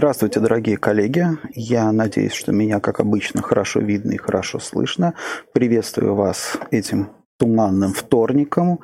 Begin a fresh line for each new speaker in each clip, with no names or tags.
Здравствуйте, дорогие коллеги. Я надеюсь, что меня, как обычно, хорошо видно и хорошо слышно. Приветствую вас этим туманным вторником.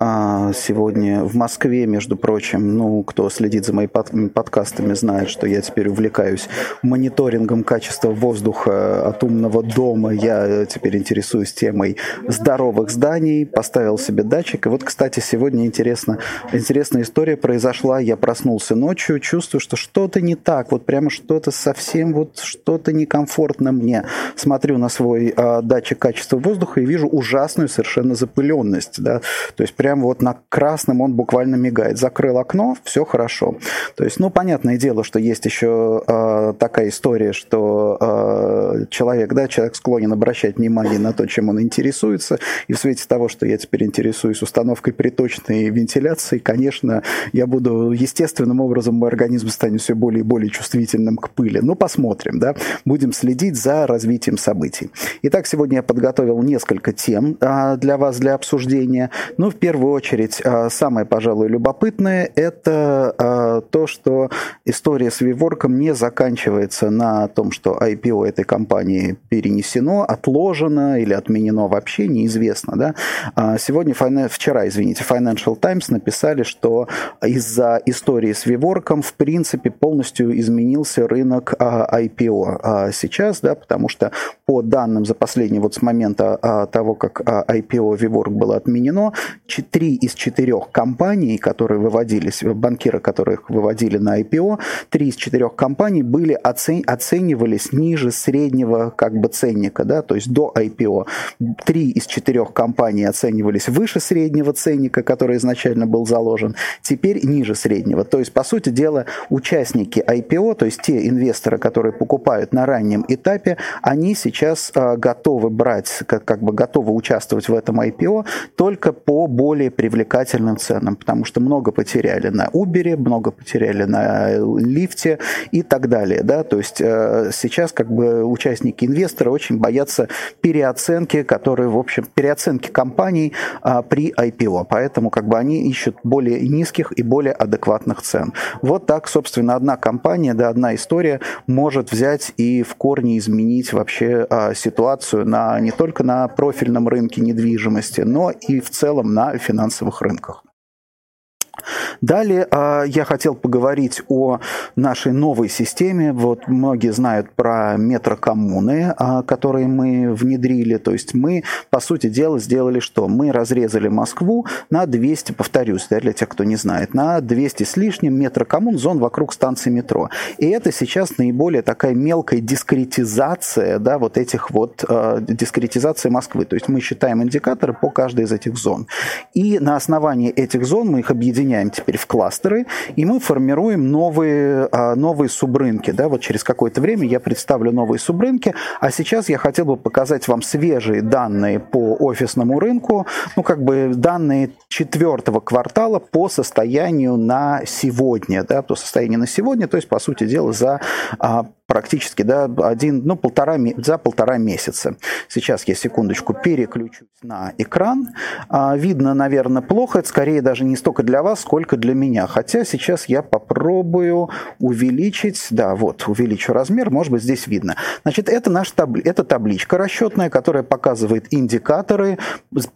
А, сегодня в Москве, между прочим, ну, кто следит за моими подкастами, знает, что я теперь увлекаюсь мониторингом качества воздуха от умного дома. Я теперь интересуюсь темой здоровых зданий, поставил себе датчик. И вот, кстати, сегодня интересно, интересная история произошла. Я проснулся ночью, чувствую, что что-то не так, вот прямо что-то совсем, вот что-то некомфортно мне. Смотрю на свой э, датчик качества воздуха и вижу ужасную совершенно совершенно запыленность, да, то есть прямо вот на красном он буквально мигает. Закрыл окно, все хорошо. То есть, ну, понятное дело, что есть еще э, такая история, что э, человек, да, человек склонен обращать внимание на то, чем он интересуется, и в свете того, что я теперь интересуюсь установкой приточной вентиляции, конечно, я буду естественным образом, мой организм станет все более и более чувствительным к пыли. Ну, посмотрим, да, будем следить за развитием событий. Итак, сегодня я подготовил несколько тем а, для для вас для обсуждения. Ну, в первую очередь, а, самое, пожалуй, любопытное – это а, то, что история с Виворком не заканчивается на том, что IPO этой компании перенесено, отложено или отменено вообще, неизвестно. Да? А, сегодня, вчера, извините, Financial Times написали, что из-за истории с Виворком, в принципе, полностью изменился рынок IPO сейчас, да, потому что по данным за последний вот с момента того, как IPO IPO Виворк было отменено, три из четырех компаний, которые выводились, банкиры, которых выводили на IPO, три из четырех компаний были оцен, оценивались ниже среднего как бы ценника, да, то есть до IPO. Три из четырех компаний оценивались выше среднего ценника, который изначально был заложен, теперь ниже среднего. То есть, по сути дела, участники IPO, то есть те инвесторы, которые покупают на раннем этапе, они сейчас э, готовы брать, как, как бы готовы участвовать в этом IPO только по более привлекательным ценам, потому что много потеряли на Uber, много потеряли на лифте и так далее. Да? То есть э, сейчас как бы участники инвесторы очень боятся переоценки, которые, в общем, переоценки компаний а, при IPO. Поэтому как бы они ищут более низких и более адекватных цен. Вот так, собственно, одна компания, да, одна история может взять и в корне изменить вообще а, ситуацию на, не только на профильном рынке недвижимости, недвижимости, но и в целом на финансовых рынках. Далее а, я хотел поговорить о нашей новой системе. Вот многие знают про метрокоммуны, а, которые мы внедрили. То есть мы, по сути дела, сделали что? Мы разрезали Москву на 200, повторюсь, да, для тех, кто не знает, на 200 с лишним метрокоммун, зон вокруг станции метро. И это сейчас наиболее такая мелкая дискретизация, да, вот этих вот э, дискретизации Москвы. То есть мы считаем индикаторы по каждой из этих зон. И на основании этих зон мы их объединяем теперь в кластеры, и мы формируем новые, а, новые субрынки. Да? Вот через какое-то время я представлю новые субрынки, а сейчас я хотел бы показать вам свежие данные по офисному рынку, ну как бы данные четвертого квартала по состоянию на сегодня, да, по состоянию на сегодня, то есть, по сути дела, за а, практически да, один, ну, полтора, за полтора месяца. Сейчас я секундочку переключусь на экран. А, видно, наверное, плохо. Это скорее даже не столько для вас, сколько для меня. Хотя сейчас я попробую увеличить. Да, вот, увеличу размер. Может быть, здесь видно. Значит, это наша табли... это табличка расчетная, которая показывает индикаторы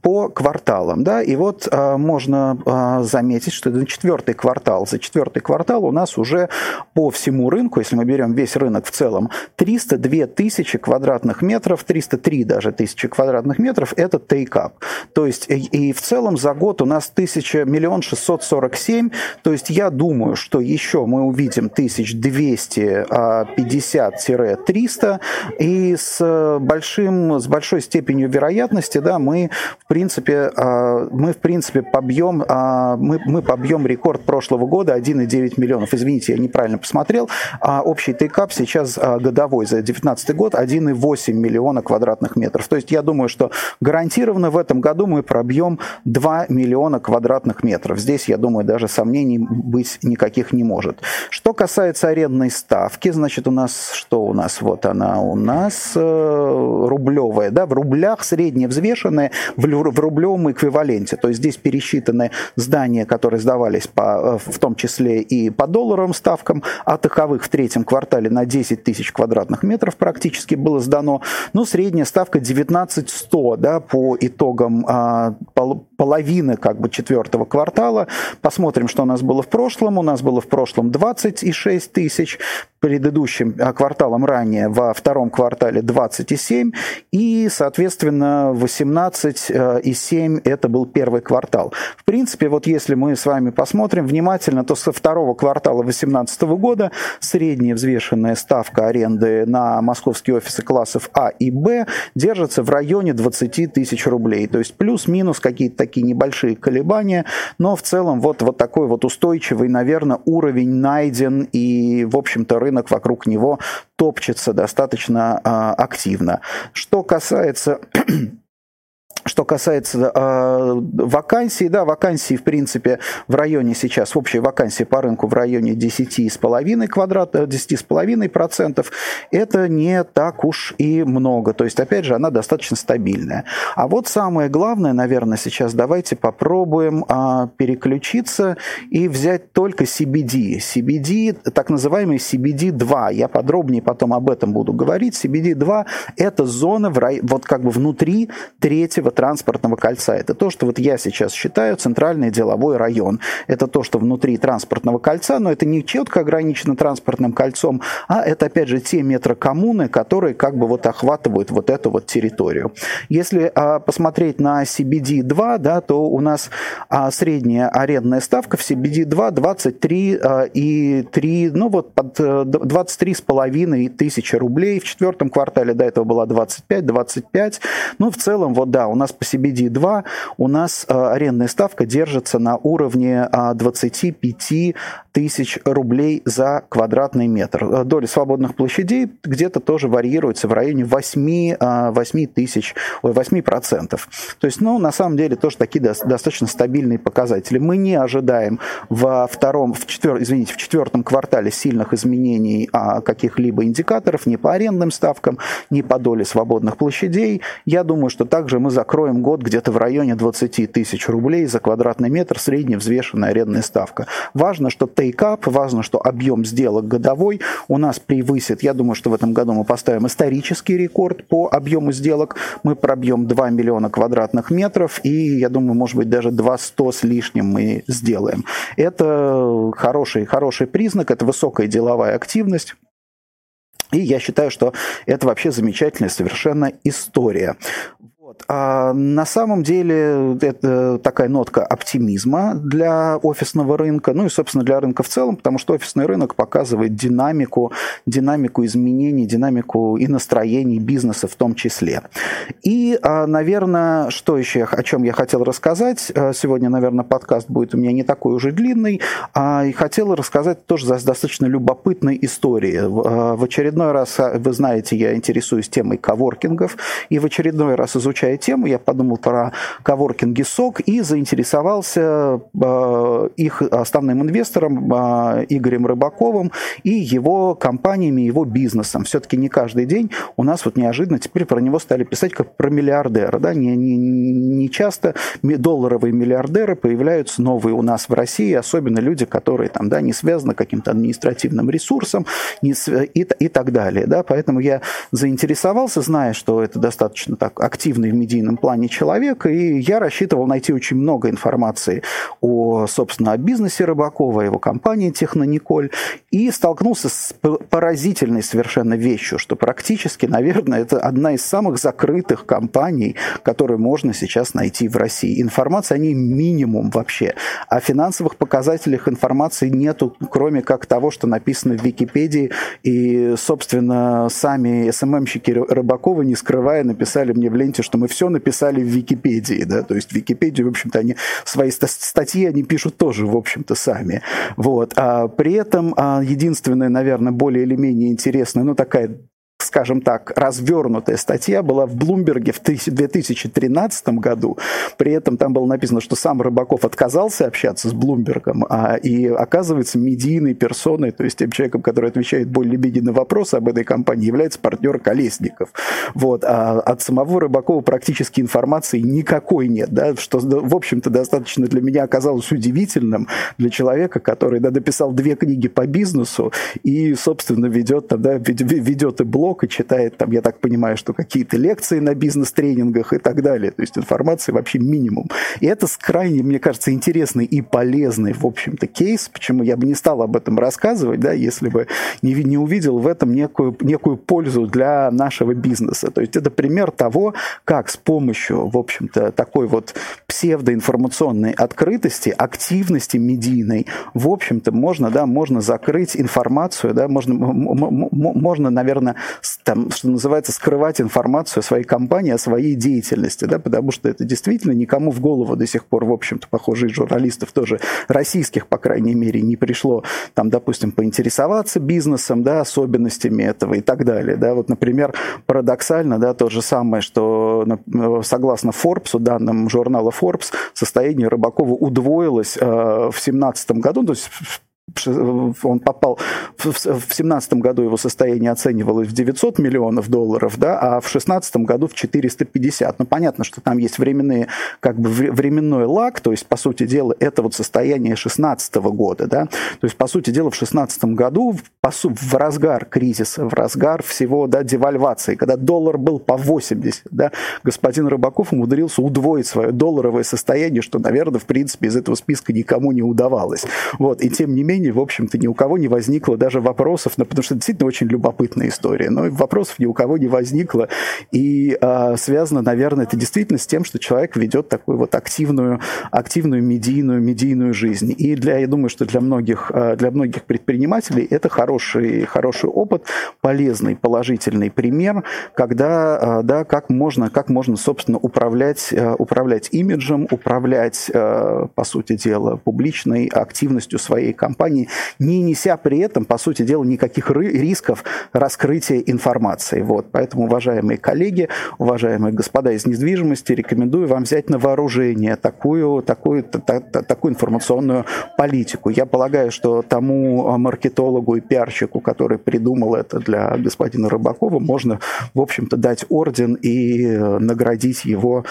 по кварталам. Да? И вот а, можно а, заметить, что это четвертый квартал. За четвертый квартал у нас уже по всему рынку, если мы берем весь рынок в целом, 302 тысячи квадратных метров, 303 даже тысячи квадратных метров – это тейкап. То есть и, и в целом за год у нас 1000, миллион 647, то есть я думаю, что еще мы увидим 1250-300, и с, большим, с большой степенью вероятности да, мы, в принципе, а, мы, в принципе побьем, а, мы, мы побьем рекорд прошлого года 1,9 миллионов. Извините, я неправильно посмотрел. А общий тейкап сейчас сейчас годовой за 2019 год 1,8 миллиона квадратных метров. То есть я думаю, что гарантированно в этом году мы пробьем 2 миллиона квадратных метров. Здесь, я думаю, даже сомнений быть никаких не может. Что касается арендной ставки, значит, у нас что у нас? Вот она у нас э, рублевая, да, в рублях средняя взвешенная в, в рублевом эквиваленте. То есть здесь пересчитаны здания, которые сдавались по, э, в том числе и по долларовым ставкам, а таковых в третьем квартале на 10 тысяч квадратных метров практически было сдано. Ну, средняя ставка 19 100, да, по итогам а, половины как бы четвертого квартала. Посмотрим, что у нас было в прошлом. У нас было в прошлом 26 тысяч, предыдущим а, кварталом ранее во втором квартале 27 и, соответственно, 18,7 это был первый квартал. В принципе, вот если мы с вами посмотрим внимательно, то со второго квартала 2018 года средняя взвешенная ставка аренды на московские офисы классов А и Б держится в районе 20 тысяч рублей. То есть плюс-минус какие-то такие небольшие колебания, но в целом вот, вот такой вот устойчивый, наверное, уровень найден и, в общем-то, рынок рынок вокруг него топчется достаточно а, активно. Что касается что касается э, вакансий, да, вакансии, в принципе, в районе сейчас, общая вакансия по рынку в районе 10,5 квадрат, 10,5 процентов, это не так уж и много. То есть, опять же, она достаточно стабильная. А вот самое главное, наверное, сейчас давайте попробуем э, переключиться и взять только CBD. CBD, так называемый CBD-2. Я подробнее потом об этом буду говорить. CBD-2 – это зона в рай... вот как бы внутри третьего транспортного кольца. Это то, что вот я сейчас считаю центральный деловой район. Это то, что внутри транспортного кольца, но это не четко ограничено транспортным кольцом, а это, опять же, те метрокоммуны, которые как бы вот охватывают вот эту вот территорию. Если а, посмотреть на CBD-2, да, то у нас а, средняя арендная ставка в CBD-2 23 а, и 3, ну вот под 23 э, тысячи рублей. В четвертом квартале до этого была 25-25. Ну, в целом, вот да, у нас нас по CBD2 у нас э, арендная ставка держится на уровне 25 а, тысяч рублей за квадратный метр. Э, доля свободных площадей где-то тоже варьируется в районе 8, 8 а, тысяч, 8 процентов. То есть, ну, на самом деле, тоже такие достаточно стабильные показатели. Мы не ожидаем во втором, в четвер, извините, в четвертом квартале сильных изменений а, каких-либо индикаторов ни по арендным ставкам, ни по доле свободных площадей. Я думаю, что также мы закроем закроем год где-то в районе 20 тысяч рублей за квадратный метр средняя взвешенная арендная ставка. Важно, что тейкап, важно, что объем сделок годовой у нас превысит, я думаю, что в этом году мы поставим исторический рекорд по объему сделок, мы пробьем 2 миллиона квадратных метров, и я думаю, может быть, даже 200 с лишним мы сделаем. Это хороший, хороший признак, это высокая деловая активность. И я считаю, что это вообще замечательная совершенно история. Вот. А на самом деле это такая нотка оптимизма для офисного рынка, ну и, собственно, для рынка в целом, потому что офисный рынок показывает динамику, динамику изменений, динамику и настроений бизнеса в том числе. И, а, наверное, что еще, о чем я хотел рассказать, а, сегодня, наверное, подкаст будет у меня не такой уже длинный, а и хотел рассказать тоже достаточно любопытной истории. В очередной раз, вы знаете, я интересуюсь темой коворкингов, и в очередной раз изучаю изучая тему, я подумал про коворкинги СОК и заинтересовался э, их основным инвестором э, Игорем Рыбаковым и его компаниями, его бизнесом. Все-таки не каждый день у нас вот неожиданно теперь про него стали писать как про миллиардера. Да? Не, не, не часто долларовые миллиардеры появляются новые у нас в России, особенно люди, которые там, да, не связаны каким-то административным ресурсом не, и, и так далее. Да? Поэтому я заинтересовался, зная, что это достаточно так активный медийном плане человек, и я рассчитывал найти очень много информации о, собственно, о бизнесе Рыбакова, его компании Технониколь, и столкнулся с поразительной совершенно вещью, что практически, наверное, это одна из самых закрытых компаний, которые можно сейчас найти в России. Информация о ней минимум вообще. О финансовых показателях информации нету, кроме как того, что написано в Википедии, и, собственно, сами СММщики Рыбакова, не скрывая, написали мне в ленте, что мы мы все написали в Википедии, да, то есть в Википедии, в общем-то, они свои статьи они пишут тоже, в общем-то, сами. Вот. А при этом а, единственное, наверное, более или менее интересное, ну, такая скажем так, развернутая статья была в Блумберге в 2013 году. При этом там было написано, что сам Рыбаков отказался общаться с Блумбергом, а, и оказывается медийной персоной, то есть тем человеком, который отвечает более-менее на вопросы об этой компании, является партнер Колесников. Вот. А от самого Рыбакова практически информации никакой нет, да, что, в общем-то, достаточно для меня оказалось удивительным для человека, который да, дописал две книги по бизнесу и, собственно, ведет, да, ведет и блог, блог и читает там, я так понимаю, что какие-то лекции на бизнес-тренингах и так далее. То есть информации вообще минимум. И это крайне, мне кажется, интересный и полезный, в общем-то, кейс. Почему я бы не стал об этом рассказывать, да, если бы не, не увидел в этом некую, некую пользу для нашего бизнеса. То есть это пример того, как с помощью, в общем-то, такой вот псевдоинформационной открытости, активности медийной, в общем-то, можно, да, можно закрыть информацию, да, можно, можно, наверное, там, что называется, скрывать информацию о своей компании, о своей деятельности, да, потому что это действительно никому в голову до сих пор, в общем-то, похоже, из журналистов тоже российских, по крайней мере, не пришло, там, допустим, поинтересоваться бизнесом, да, особенностями этого и так далее, да, вот, например, парадоксально, да, то же самое, что согласно Forbes, данным журнала Forbes, состояние Рыбакова удвоилось э, в 2017 году, то есть он попал в 2017 году его состояние оценивалось в 900 миллионов долларов, да, а в 2016 году в 450. Ну, понятно, что там есть временные, как бы временной лаг, то есть, по сути дела, это вот состояние 2016 года, да, то есть, по сути дела, в 2016 году по, в разгар кризиса, в разгар всего, да, девальвации, когда доллар был по 80, да, господин Рыбаков умудрился удвоить свое долларовое состояние, что, наверное, в принципе, из этого списка никому не удавалось. Вот, и тем не менее, менее, в общем-то, ни у кого не возникло даже вопросов, ну, потому что это действительно очень любопытная история, но вопросов ни у кого не возникло, и а, связано, наверное, это действительно с тем, что человек ведет такую вот активную, активную медийную, медийную жизнь. И для, я думаю, что для многих, а, для многих предпринимателей это хороший, хороший опыт, полезный, положительный пример, когда, а, да, как можно, как можно, собственно, управлять, а, управлять имиджем, управлять, по сути дела, публичной активностью своей компании, компании, не неся при этом, по сути дела, никаких рисков раскрытия информации. Вот. Поэтому, уважаемые коллеги, уважаемые господа из недвижимости, рекомендую вам взять на вооружение такую, такую, та, та, такую информационную политику. Я полагаю, что тому маркетологу и пиарщику, который придумал это для господина Рыбакова, можно, в общем-то, дать орден и наградить его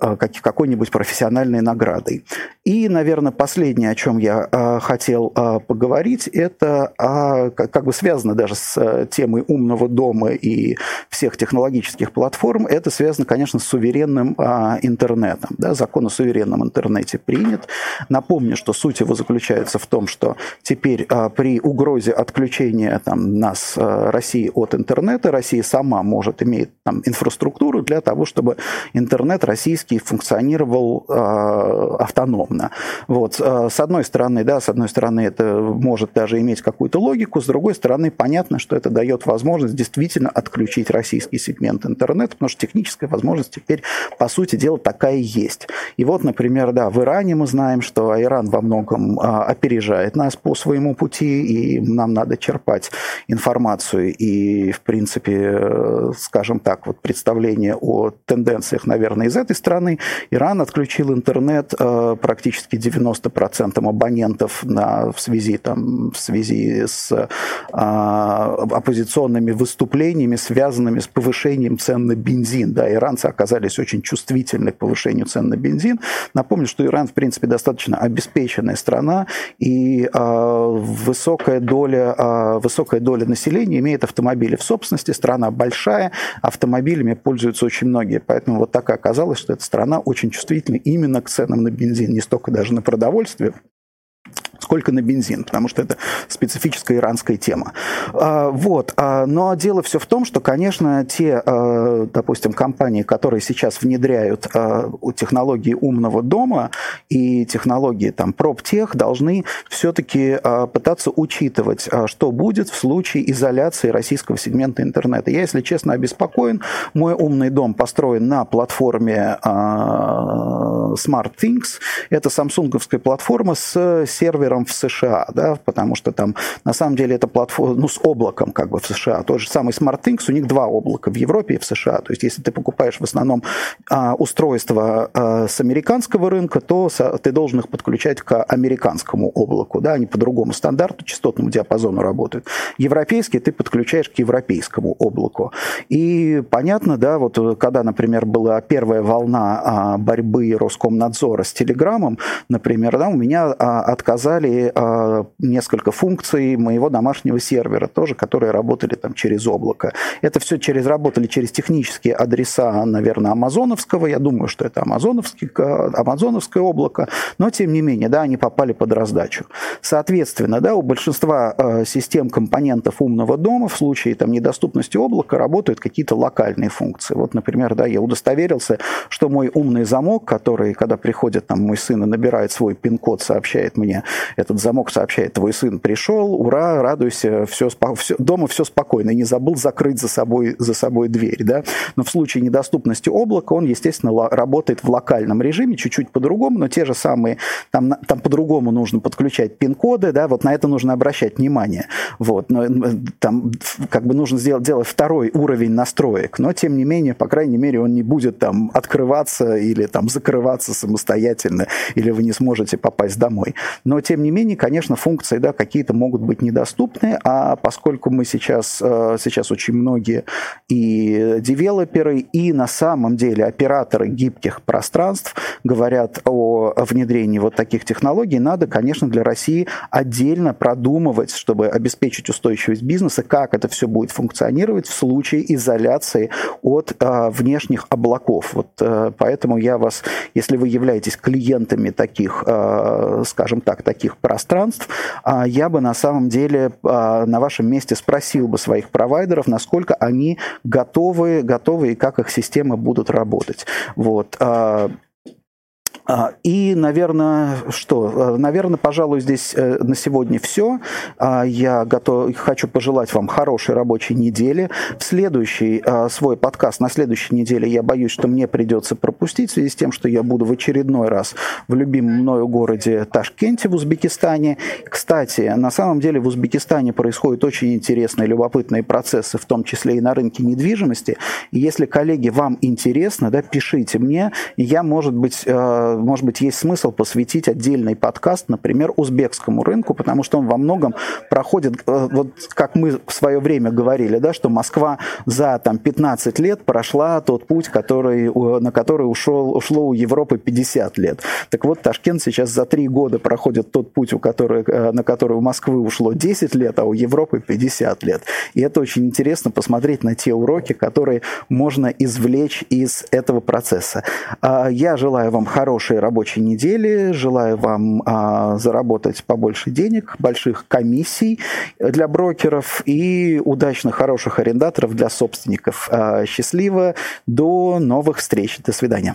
э, какой-нибудь профессиональной наградой. И, наверное, последнее, о чем я э, хотел э, поговорить, это а, как бы связано даже с э, темой умного дома и всех технологических платформ, это связано, конечно, с суверенным а, интернетом. Да? Закон о суверенном интернете принят. Напомню, что суть его заключается в том, что теперь а, при угрозе отключения там, нас, а, России от интернета, Россия сама может иметь там, инфраструктуру для того, чтобы интернет российский функционировал а, автономно. Вот. А, с одной стороны, да, с одной стороны, это может даже иметь какую-то логику. С другой стороны, понятно, что это дает возможность действительно отключить российский сегмент интернета, потому что техническая возможность теперь, по сути дела, такая и есть. И вот, например, да, в Иране мы знаем, что Иран во многом а, опережает нас по своему пути, и нам надо черпать информацию и, в принципе, скажем так, вот представление о тенденциях, наверное, из этой страны. Иран отключил интернет а, практически 90% абонентов на, в связи связи, там, в связи с а, оппозиционными выступлениями, связанными с повышением цен на бензин. Да, иранцы оказались очень чувствительны к повышению цен на бензин. Напомню, что Иран, в принципе, достаточно обеспеченная страна, и а, высокая, доля, а, высокая доля населения имеет автомобили в собственности. Страна большая, автомобилями пользуются очень многие. Поэтому вот так и оказалось, что эта страна очень чувствительна именно к ценам на бензин, не столько даже на продовольствие, сколько на бензин, потому что это специфическая иранская тема. А, вот. А, но дело все в том, что, конечно, те, а, допустим, компании, которые сейчас внедряют технологии умного дома и технологии там проптех, должны все-таки пытаться учитывать, что будет в случае изоляции российского сегмента интернета. Я, если честно, обеспокоен. Мой умный дом построен на платформе SmartThings. Это самсунговская платформа с сервером в США, да, потому что там на самом деле это платформа, ну, с облаком как бы в США. Тот же самый SmartThings, у них два облака в Европе и в США. То есть если ты покупаешь в основном а, устройства а, с американского рынка, то со, ты должен их подключать к американскому облаку, да, они по другому стандарту, частотному диапазону работают. Европейские ты подключаешь к европейскому облаку. И понятно, да, вот когда, например, была первая волна а, борьбы Роскомнадзора с Телеграмом, например, да, у меня а, отказали а, несколько функций моего домашнего сервера тоже, которые работали там через облако. Это все через работали через технические адреса, наверное, амазоновского. Я думаю, что это амазоновский, амазоновское облако, но тем не менее, да, они попали под раздачу. Соответственно, да, у большинства а, систем компонентов умного дома в случае там недоступности облака работают какие-то локальные функции. Вот, например, да, я удостоверился, что мой умный замок, который, когда приходит там мой сын и набирает свой пин-код, сообщает мне, этот замок сообщает, твой сын пришел, ура, радуйся, все, все, дома все спокойно, не забыл закрыть за собой, за собой дверь, да. Но в случае недоступности облака он, естественно, работает в локальном режиме, чуть-чуть по-другому, но те же самые, там, там по-другому нужно подключать пин-коды, да, вот на это нужно обращать внимание. Вот, но там как бы нужно сделать, делать второй уровень настроек, но тем не менее, по крайней мере, он не будет там открываться или там закрываться самостоятельно, или вы не сможете попасть домой. Но тем не менее, конечно, функции, да, какие-то могут быть недоступны, а поскольку мы сейчас, э, сейчас очень многие и девелоперы, и на самом деле операторы гибких пространств говорят о внедрении вот таких технологий, надо, конечно, для России отдельно продумывать, чтобы обеспечить устойчивость бизнеса, как это все будет функционировать в случае изоляции от а, внешних облаков. Вот а, поэтому я вас, если вы являетесь клиентами таких, скажем так, таких пространств, а, я бы на самом деле а, на вашем месте спросил бы своих провайдеров, насколько они готовы, готовы и как их системы будут работать. Вот. А, а, и, наверное, что? Наверное, пожалуй, здесь э, на сегодня все. А, я готов, хочу пожелать вам хорошей рабочей недели. В следующий а, свой подкаст на следующей неделе я боюсь, что мне придется пропустить в связи с тем, что я буду в очередной раз в любимом мною городе Ташкенте в Узбекистане. Кстати, на самом деле в Узбекистане происходят очень интересные, любопытные процессы, в том числе и на рынке недвижимости. Если, коллеги, вам интересно, да, пишите мне, я, может быть, может быть, есть смысл посвятить отдельный подкаст, например, узбекскому рынку, потому что он во многом проходит, э, вот как мы в свое время говорили, да, что Москва за там, 15 лет прошла тот путь, который, на который ушел, ушло у Европы 50 лет. Так вот, Ташкент сейчас за 3 года проходит тот путь, у которой, э, на который у Москвы ушло 10 лет, а у Европы 50 лет. И это очень интересно посмотреть на те уроки, которые можно извлечь из этого процесса. А, я желаю вам хорошей хорошей рабочей недели. Желаю вам а, заработать побольше денег, больших комиссий для брокеров и удачных, хороших арендаторов для собственников. А, счастливо. До новых встреч. До свидания.